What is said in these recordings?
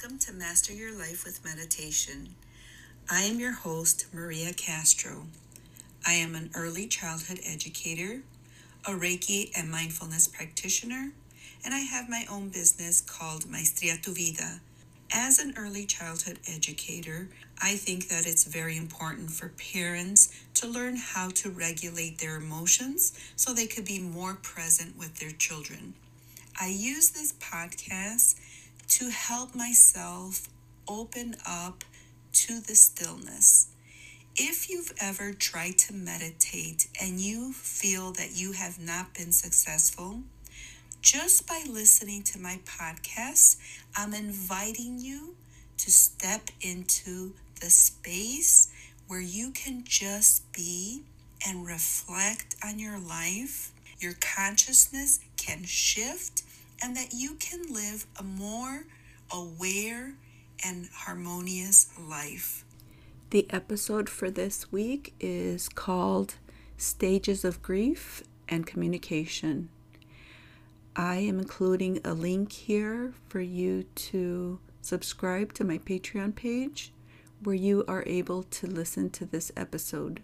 Welcome to Master Your Life with Meditation. I am your host, Maria Castro. I am an early childhood educator, a Reiki and mindfulness practitioner, and I have my own business called Maestria Tu Vida. As an early childhood educator, I think that it's very important for parents to learn how to regulate their emotions so they could be more present with their children. I use this podcast to help myself open up to the stillness. If you've ever tried to meditate and you feel that you have not been successful, just by listening to my podcast, I'm inviting you to step into the space where you can just be and reflect on your life. Your consciousness can shift and that you can live a more aware and harmonious life. The episode for this week is called Stages of Grief and Communication. I am including a link here for you to subscribe to my Patreon page where you are able to listen to this episode.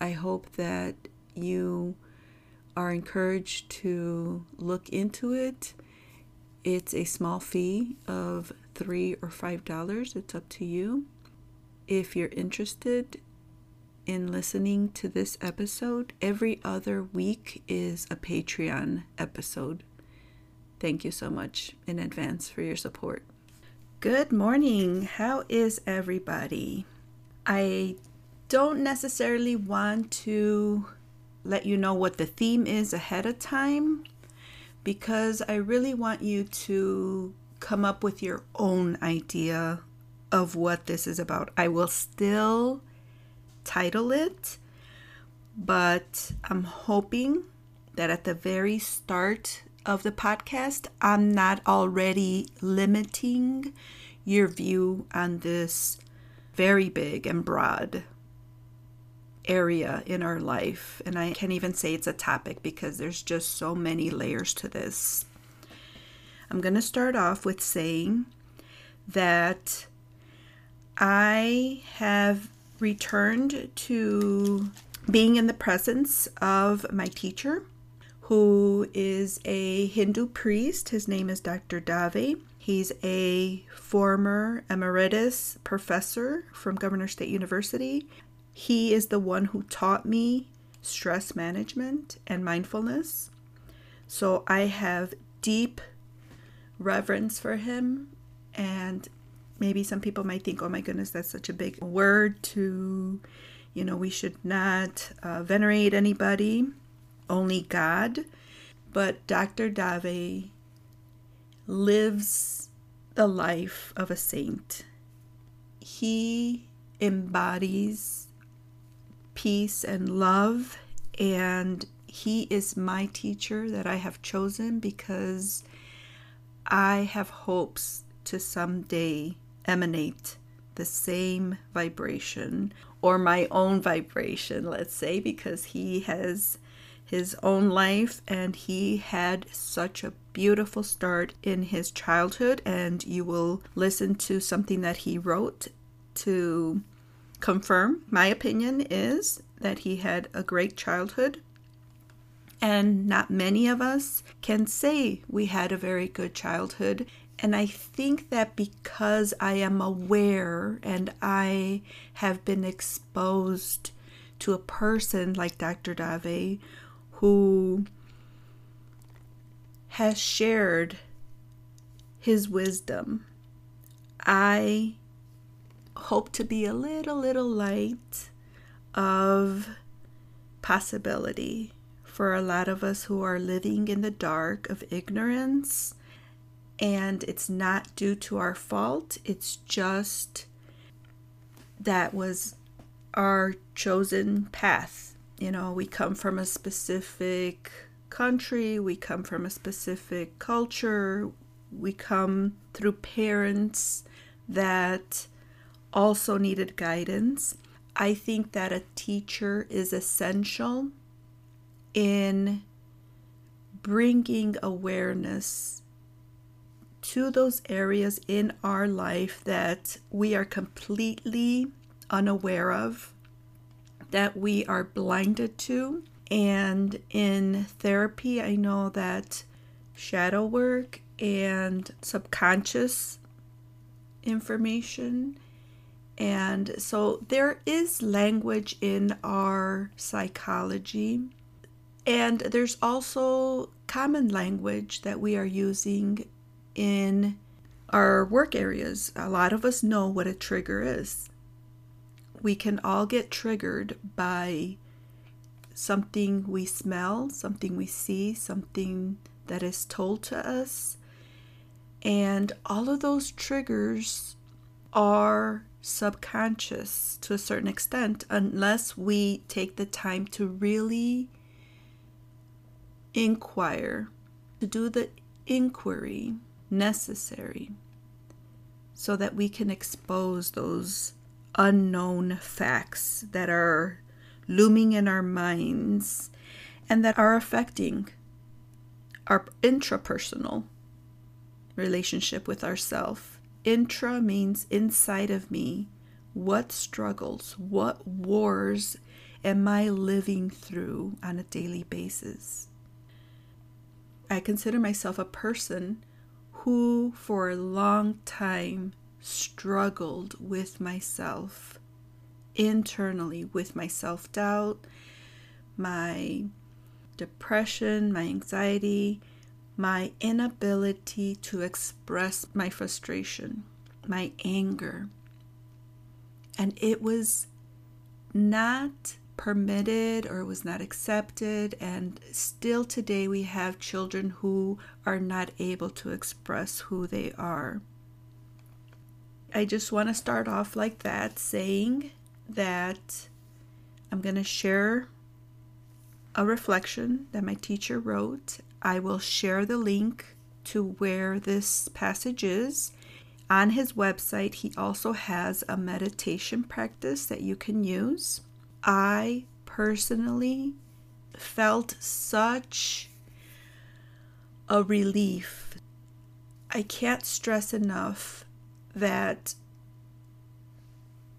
I hope that you are encouraged to look into it. It's a small fee of three or five dollars. It's up to you. If you're interested in listening to this episode, every other week is a Patreon episode. Thank you so much in advance for your support. Good morning. How is everybody? I don't necessarily want to let you know what the theme is ahead of time because I really want you to come up with your own idea of what this is about. I will still title it, but I'm hoping that at the very start of the podcast, I'm not already limiting your view on this very big and broad area in our life. And I can't even say it's a topic because there's just so many layers to this. I'm going to start off with saying that I have returned to being in the presence of my teacher, who is a Hindu priest. His name is Dr. Dave. He's a former emeritus professor from Governor State University. He is the one who taught me stress management and mindfulness. So I have deep reverence for him. And maybe some people might think, oh my goodness, that's such a big word to, you know, we should not uh, venerate anybody, only God. But Dr. Dave lives the life of a saint. He embodies peace and love. And He is my teacher that I have chosen because I have hopes to someday emanate the same vibration or my own vibration, let's say, because He has his own life and he had such a beautiful start in his childhood and you will listen to something that he wrote to confirm my opinion is that he had a great childhood. And not many of us can say we had a very good childhood. And I think that because I am aware and I have been exposed to a person like Dr. Dave who has shared his wisdom, I hope to be a little, little light of possibility for a lot of us who are living in the dark of ignorance. And it's not due to our fault, it's just that was our chosen path. You know, we come from a specific country, we come from a specific culture, we come through parents that also needed guidance. I think that a teacher is essential in bringing awareness to those areas in our life that we are completely unaware of, that we are blinded to. And in therapy, I know that shadow work and subconscious information. And so there is language in our psychology. And there's also common language that we are using in our work areas. A lot of us know what a trigger is. We can all get triggered by something we smell, something we see, something that is told to us. And all of those triggers are subconscious to a certain extent unless we take the time to really inquire, to do the inquiry necessary so that we can expose those unknown facts that are looming in our minds and that are affecting our intrapersonal relationship with ourself. Intra means inside of me. What struggles, what wars am I living through on a daily basis? I consider myself a person who, for a long time, struggled with myself internally, with my self doubt, my depression, my anxiety, my inability to express my frustration, my anger. And it was not permitted or was not accepted. And still today, we have children who are not able to express who they are. I just want to start off like that, saying that I'm going to share a reflection that my teacher wrote. I will share the link to where this passage is. On his website, he also has a meditation practice that you can use. I personally felt such a relief. I can't stress enough that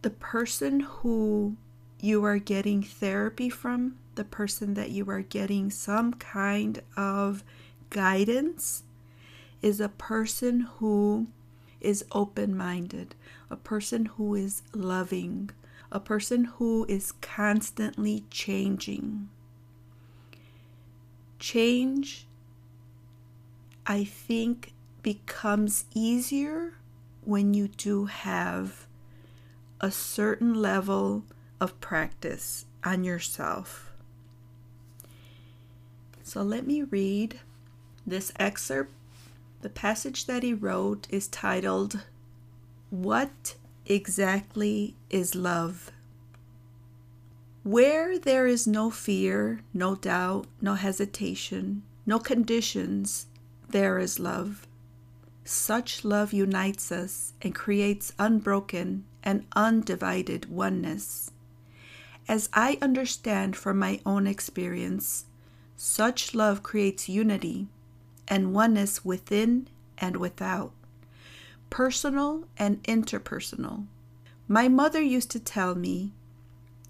the person who you are getting therapy from, the person that you are getting some kind of guidance, is a person who is open minded, a person who is loving, a person who is constantly changing. Change, I think, becomes easier when you do have a certain level of practice on yourself. So let me read this excerpt. The passage that he wrote is titled, What exactly is love? Where there is no fear, no doubt, no hesitation, no conditions, there is love. Such love unites us and creates unbroken and undivided oneness. As I understand from my own experience, such love creates unity and oneness within and without personal and interpersonal. My mother used to tell me,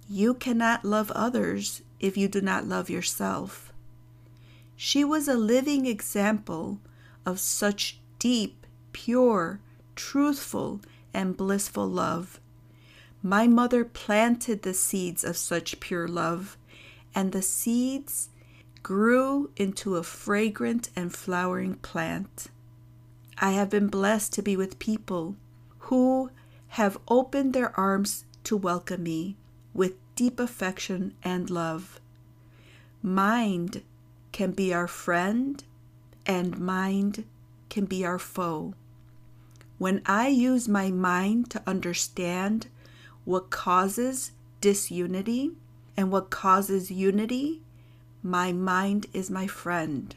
You cannot love others if you do not love yourself. She was a living example of such deep, pure, truthful, and blissful love. My mother planted the seeds of such pure love, and the seeds grew into a fragrant and flowering plant. I have been blessed to be with people who have opened their arms to welcome me with deep affection and love. Mind can be our friend, and mind can be our foe. When I use my mind to understand what causes disunity and what causes unity, my mind is my friend.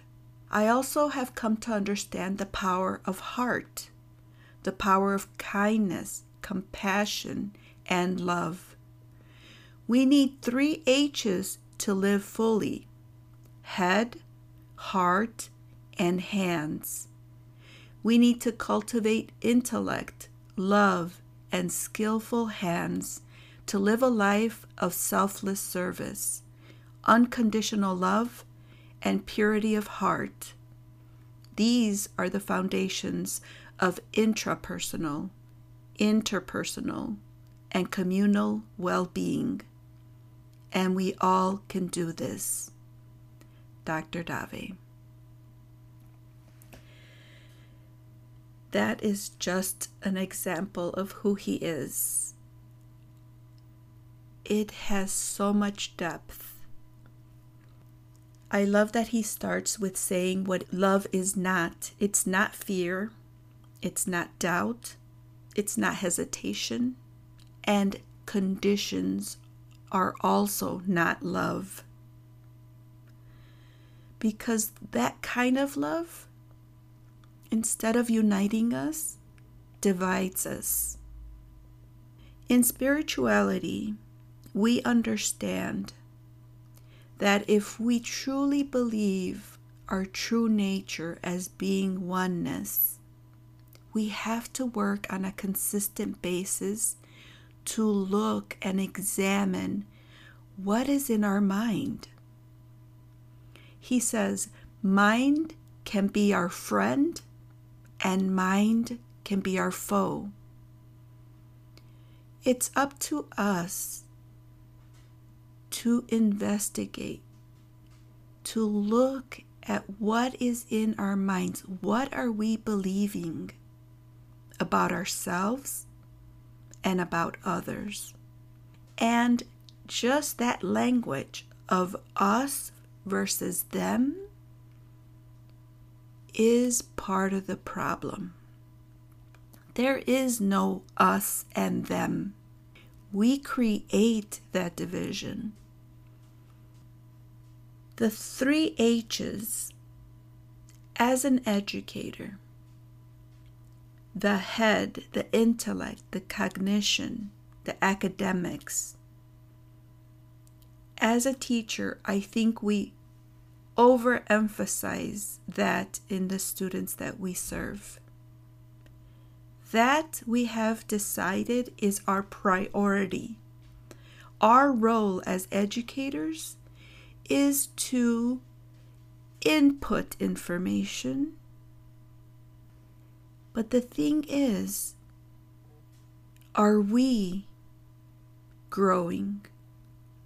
I also have come to understand the power of heart, the power of kindness, compassion, and love. We need three H's to live fully head, heart, and hands. We need to cultivate intellect, love, and skillful hands to live a life of selfless service, unconditional love, and purity of heart. These are the foundations of intrapersonal, interpersonal, and communal well being. And we all can do this. Dr. Dave. That is just an example of who he is. It has so much depth. I love that he starts with saying what love is not. It's not fear, it's not doubt, it's not hesitation, and conditions are also not love. Because that kind of love, instead of uniting us, divides us. In spirituality, we understand that if we truly believe our true nature as being oneness, we have to work on a consistent basis to look and examine what is in our mind. He says, mind can be our friend and mind can be our foe. It's up to us to investigate, to look at what is in our minds. What are we believing about ourselves and about others? And just that language of us versus them is part of the problem. There is no us and them. We create that division. The three H's as an educator the head, the intellect, the cognition, the academics. As a teacher, I think we overemphasize that in the students that we serve. That we have decided is our priority. Our role as educators is to input information. But the thing is, are we growing?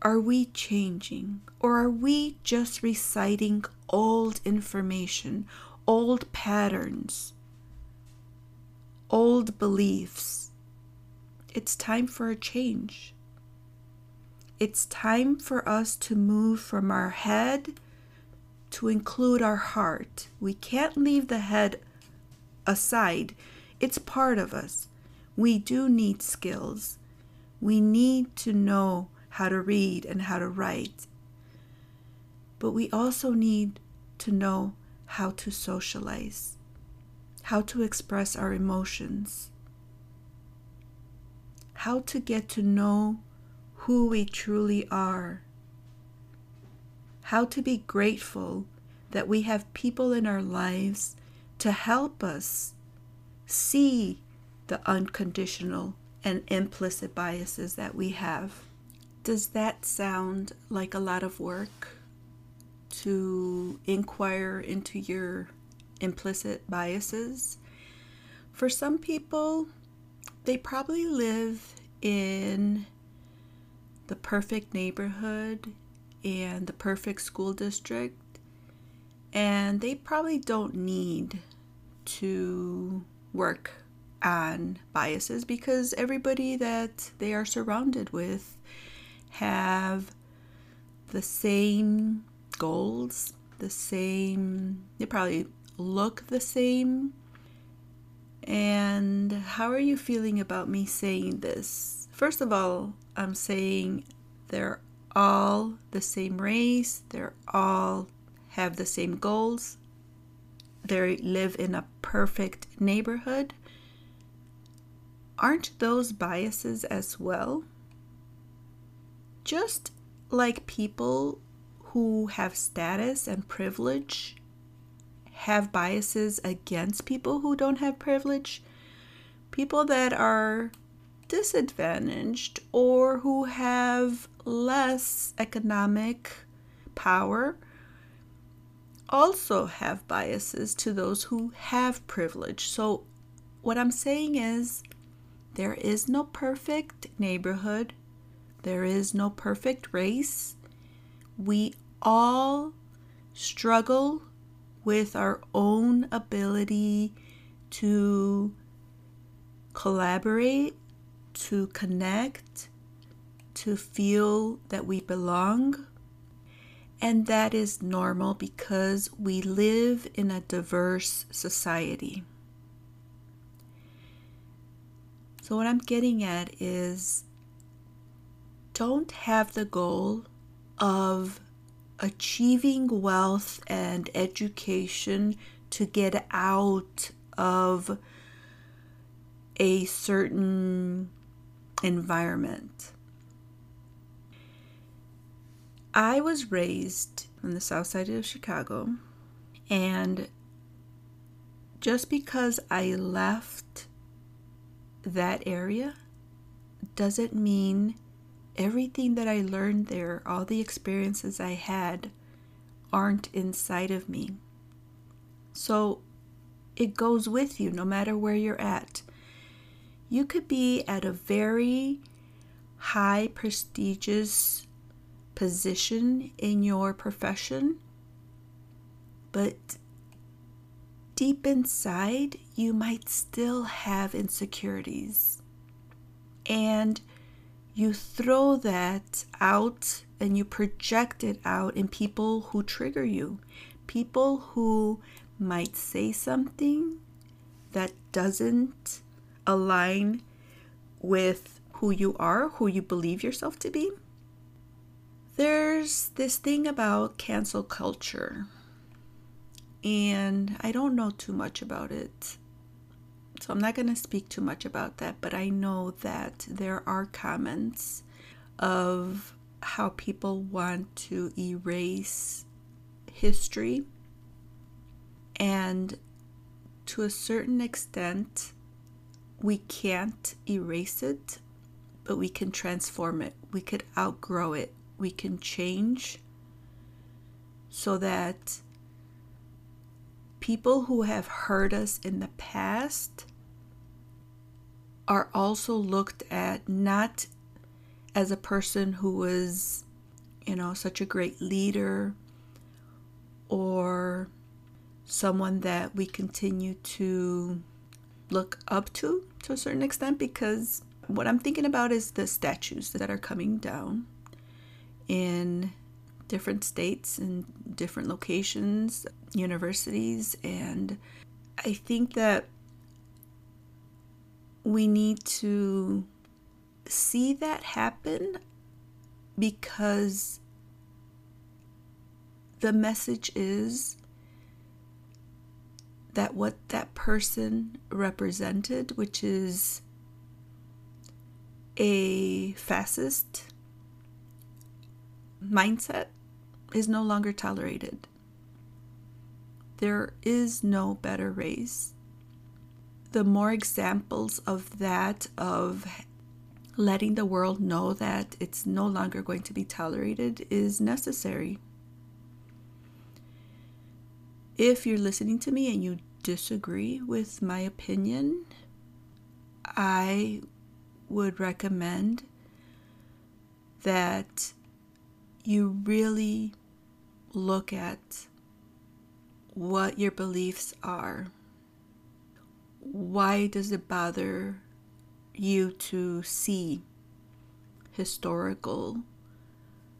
Are we changing? Or are we just reciting old information, old patterns, old beliefs? It's time for a change. It's time for us to move from our head to include our heart. We can't leave the head aside, it's part of us. We do need skills. We need to know how to read and how to write. But we also need to know how to socialize, how to express our emotions, how to get to know who we truly are, how to be grateful that we have people in our lives to help us see the unconditional and implicit biases that we have. Does that sound like a lot of work to inquire into your implicit biases? For some people, they probably live in the perfect neighborhood and the perfect school district, and they probably don't need to work on biases because everybody that they are surrounded with have the same goals, the same, they probably look the same. And how are you feeling about me saying this? First of all, I'm saying they're all the same race, they're all have the same goals, they live in a perfect neighborhood. Aren't those biases as well? Just like people who have status and privilege have biases against people who don't have privilege, people that are disadvantaged or who have less economic power also have biases to those who have privilege. So, what I'm saying is, there is no perfect neighborhood, there is no perfect race. We all struggle with our own ability to collaborate, to connect, to feel that we belong. And that is normal because we live in a diverse society. So, what I'm getting at is don't have the goal of achieving wealth and education to get out of a certain environment. I was raised on the south side of Chicago, and just because I left that area doesn't mean everything that I learned there, all the experiences I had, aren't inside of me. So it goes with you no matter where you're at. You could be at a very high, prestigious position in your profession, but deep inside, you might still have insecurities. And you throw that out and you project it out in people who trigger you, people who might say something that doesn't align with who you are, who you believe yourself to be. There's this thing about cancel culture, and I don't know too much about it. So I'm not going to speak too much about that, but I know that there are comments of how people want to erase history. And to a certain extent, we can't erase it, but we can transform it. We could outgrow it. We can change so that people who have hurt us in the past are also looked at not as a person who was, you know, such a great leader or someone that we continue to look up to to a certain extent because what I'm thinking about is the statues that are coming down in different states and different locations, universities, and I think that we need to see that happen because the message is that what that person represented, which is a fascist mindset, is no longer tolerated. There is no better race the more examples of that, of letting the world know that it's no longer going to be tolerated, is necessary. If you're listening to me and you disagree with my opinion, I would recommend that you really look at what your beliefs are. Why does it bother you to see historical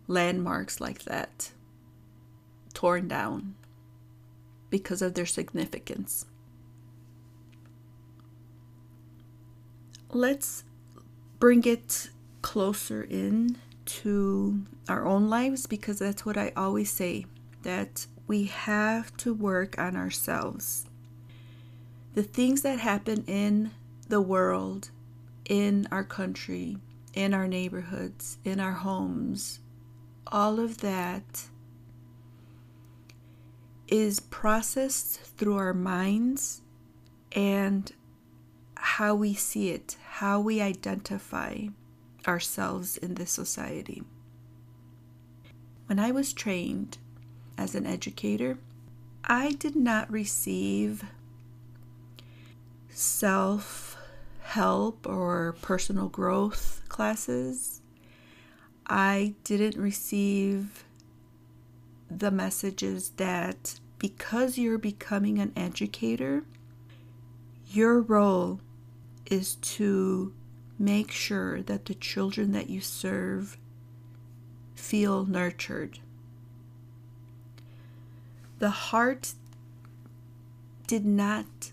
landmarks like that torn down because of their significance? Let's bring it closer in to our own lives because that's what I always say that we have to work on ourselves the things that happen in the world, in our country, in our neighborhoods, in our homes, all of that is processed through our minds and how we see it, how we identify ourselves in this society. When I was trained as an educator, I did not receive self help or personal growth classes. I didn't receive the messages that because you're becoming an educator, your role is to make sure that the children that you serve feel nurtured. The heart did not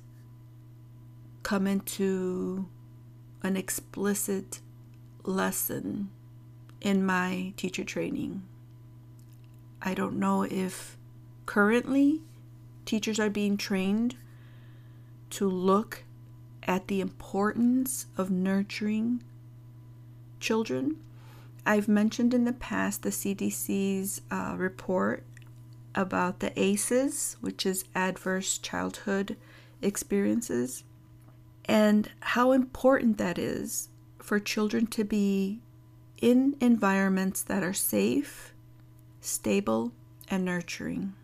come into an explicit lesson in my teacher training. I don't know if currently teachers are being trained to look at the importance of nurturing children. I've mentioned in the past the CDC's uh, report about the ACEs, which is adverse childhood experiences, and how important that is for children to be in environments that are safe, stable, and nurturing.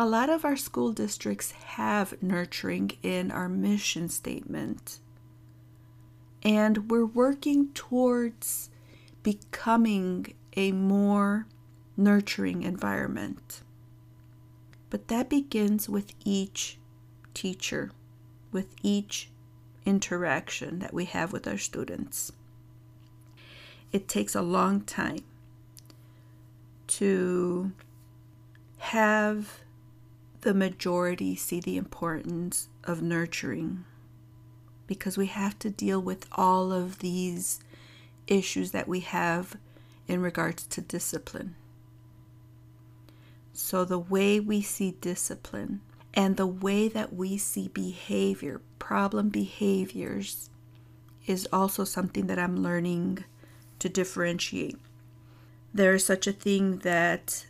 A lot of our school districts have nurturing in our mission statement. And we're working towards becoming a more nurturing environment. But that begins with each teacher, with each interaction that we have with our students. It takes a long time to have the majority see the importance of nurturing because we have to deal with all of these issues that we have in regards to discipline. So, the way we see discipline and the way that we see behavior, problem behaviors, is also something that I'm learning to differentiate. There is such a thing that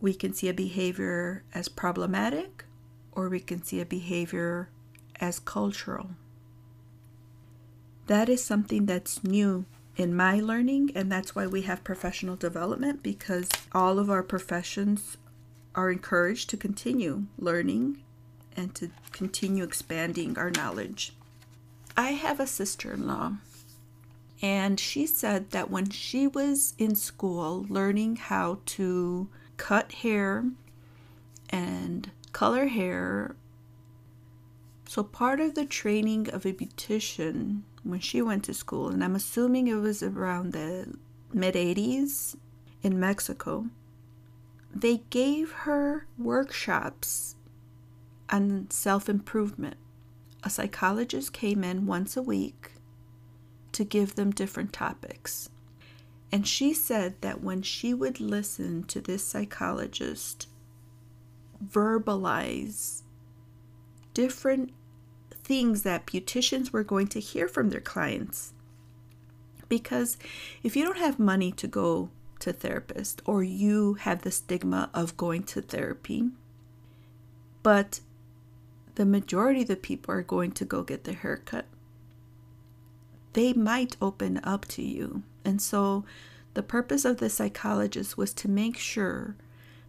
we can see a behavior as problematic or we can see a behavior as cultural. That is something that's new in my learning, and that's why we have professional development because all of our professions are encouraged to continue learning and to continue expanding our knowledge. I have a sister in law, and she said that when she was in school learning how to cut hair and color hair. So, part of the training of a beautician when she went to school, and I'm assuming it was around the mid 80s in Mexico, they gave her workshops on self improvement. A psychologist came in once a week to give them different topics. And she said that when she would listen to this psychologist verbalize different things that beauticians were going to hear from their clients, because if you don't have money to go to therapist or you have the stigma of going to therapy, but the majority of the people are going to go get their haircut, they might open up to you and so the purpose of the psychologist was to make sure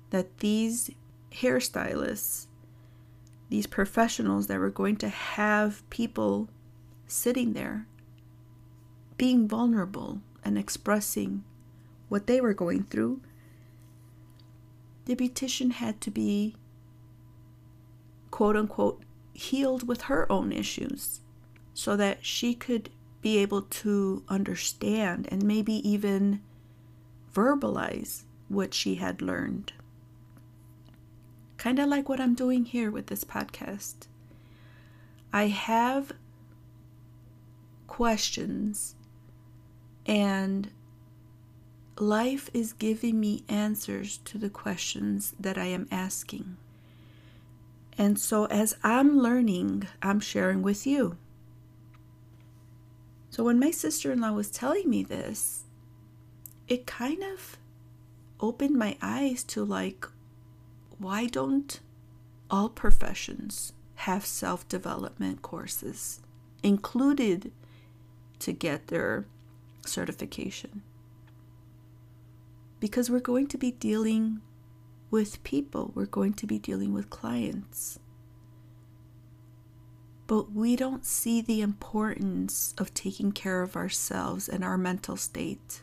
that these hairstylists, these professionals that were going to have people sitting there being vulnerable and expressing what they were going through, the beautician had to be quote unquote healed with her own issues so that she could be able to understand and maybe even verbalize what she had learned. Kind of like what I'm doing here with this podcast. I have questions, and life is giving me answers to the questions that I am asking. And so, as I'm learning, I'm sharing with you. So when my sister in law was telling me this, it kind of opened my eyes to like, why don't all professions have self development courses included to get their certification? Because we're going to be dealing with people, we're going to be dealing with clients. But we don't see the importance of taking care of ourselves and our mental state.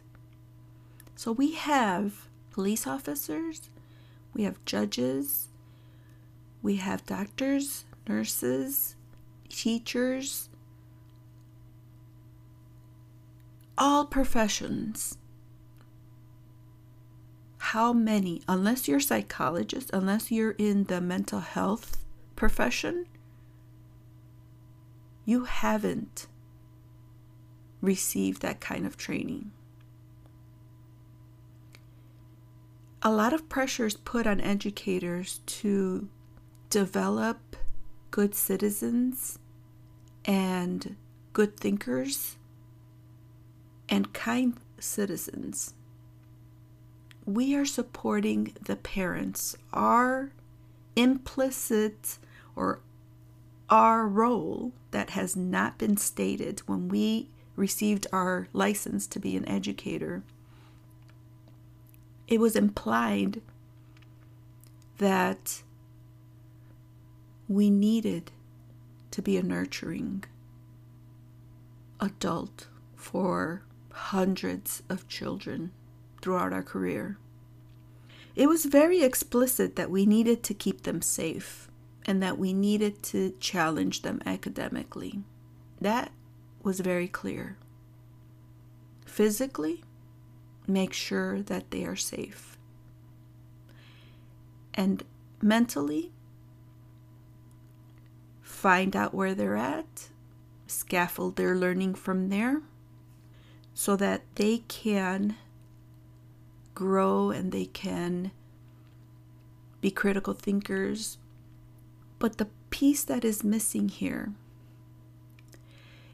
So we have police officers, we have judges, we have doctors, nurses, teachers, all professions how many, unless you're a psychologist, unless you're in the mental health profession, you haven't received that kind of training. A lot of pressure is put on educators to develop good citizens and good thinkers and kind citizens we are supporting the parents. Our implicit or our role that has not been stated when we received our license to be an educator, it was implied that we needed to be a nurturing adult for hundreds of children throughout our career. It was very explicit that we needed to keep them safe and that we needed to challenge them academically. That was very clear. Physically, make sure that they are safe. And mentally, find out where they're at, scaffold their learning from there so that they can grow and they can be critical thinkers. But the piece that is missing here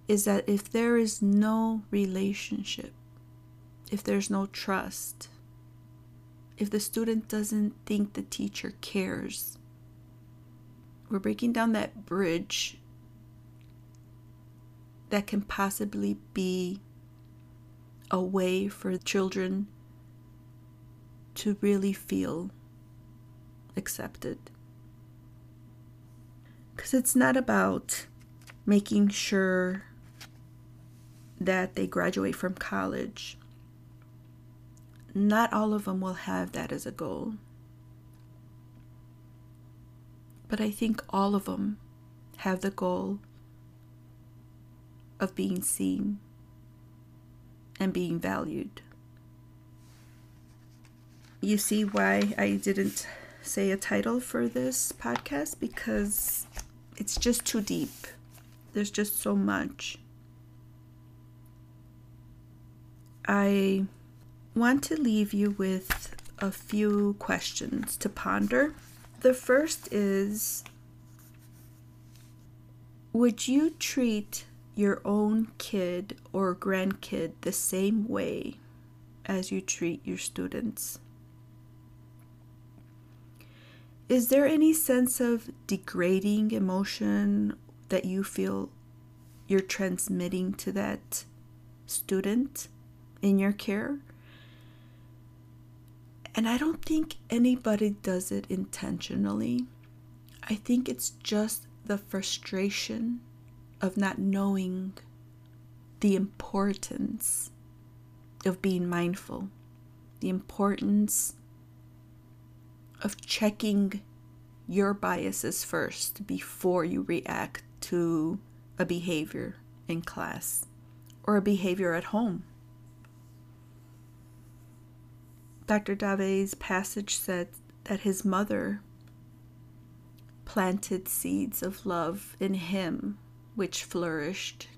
is that if there is no relationship, if there's no trust, if the student doesn't think the teacher cares, we're breaking down that bridge that can possibly be a way for children to really feel accepted. Because it's not about making sure that they graduate from college. Not all of them will have that as a goal. But I think all of them have the goal of being seen and being valued you see why I didn't say a title for this podcast because it's just too deep. There's just so much. I want to leave you with a few questions to ponder. The first is Would you treat your own kid or grandkid the same way as you treat your students? Is there any sense of degrading emotion that you feel you're transmitting to that student in your care? And I don't think anybody does it intentionally. I think it's just the frustration of not knowing the importance of being mindful, the importance of checking your biases first before you react to a behavior in class or a behavior at home. Dr. Dave's passage said that his mother planted seeds of love in him, which flourished.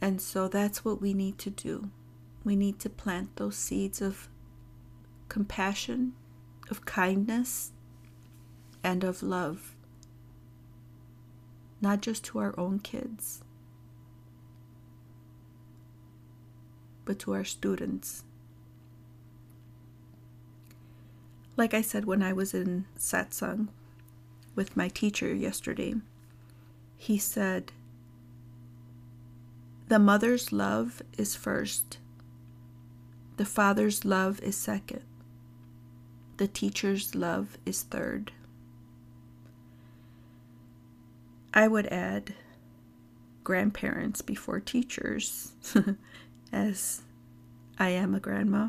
And so that's what we need to do. We need to plant those seeds of compassion, of kindness, and of love, not just to our own kids, but to our students. Like I said when I was in satsang with my teacher yesterday, he said, The mother's love is first, the father's love is second, the teacher's love is third. I would add grandparents before teachers, as I am a grandma.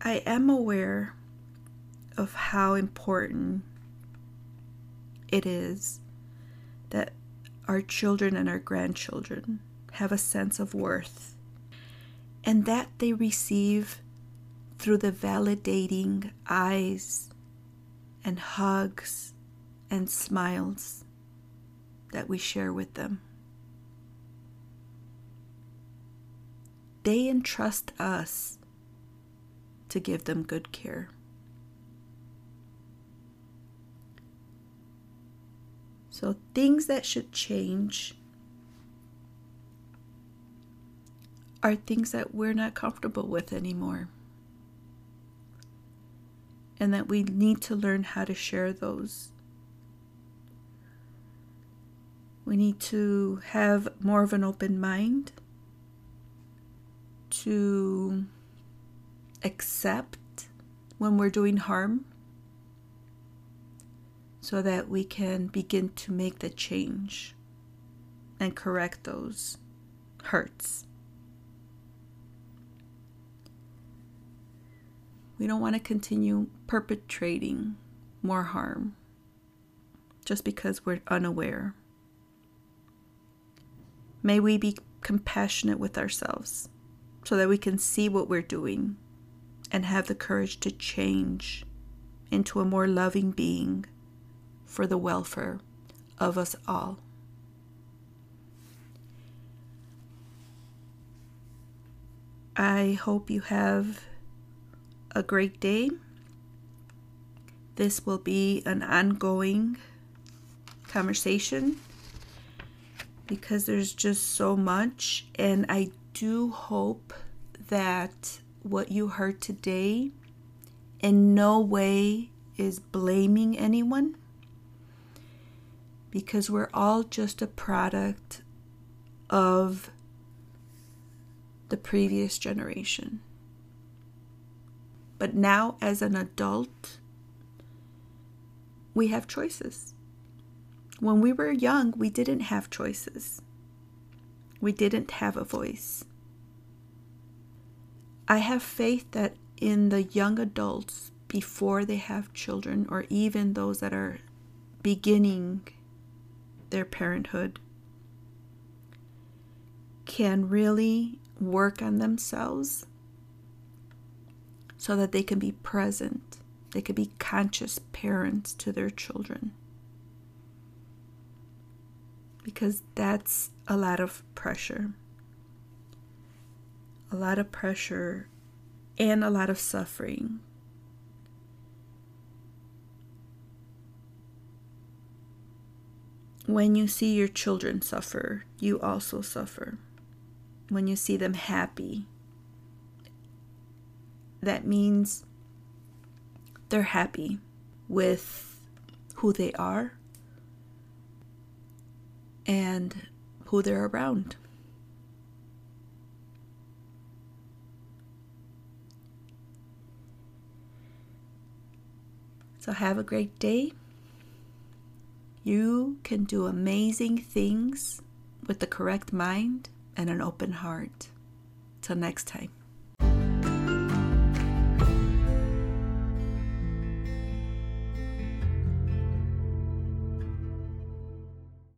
I am aware of how important it is that our children and our grandchildren have a sense of worth and that they receive through the validating eyes and hugs and smiles that we share with them. They entrust us to give them good care. So, things that should change are things that we're not comfortable with anymore. And that we need to learn how to share those. We need to have more of an open mind to accept when we're doing harm so that we can begin to make the change and correct those hurts. We don't want to continue perpetrating more harm just because we're unaware. May we be compassionate with ourselves so that we can see what we're doing and have the courage to change into a more loving being for the welfare of us all. I hope you have a great day. This will be an ongoing conversation because there's just so much, and I do hope that what you heard today in no way is blaming anyone because we're all just a product of the previous generation. But now, as an adult, we have choices. When we were young, we didn't have choices, we didn't have a voice. I have faith that in the young adults, before they have children, or even those that are beginning their parenthood, can really work on themselves so that they can be present, they can be conscious parents to their children. Because that's a lot of pressure a lot of pressure and a lot of suffering. When you see your children suffer, you also suffer. When you see them happy, that means they're happy with who they are and who they're around. So, have a great day. You can do amazing things with the correct mind and an open heart. Till next time.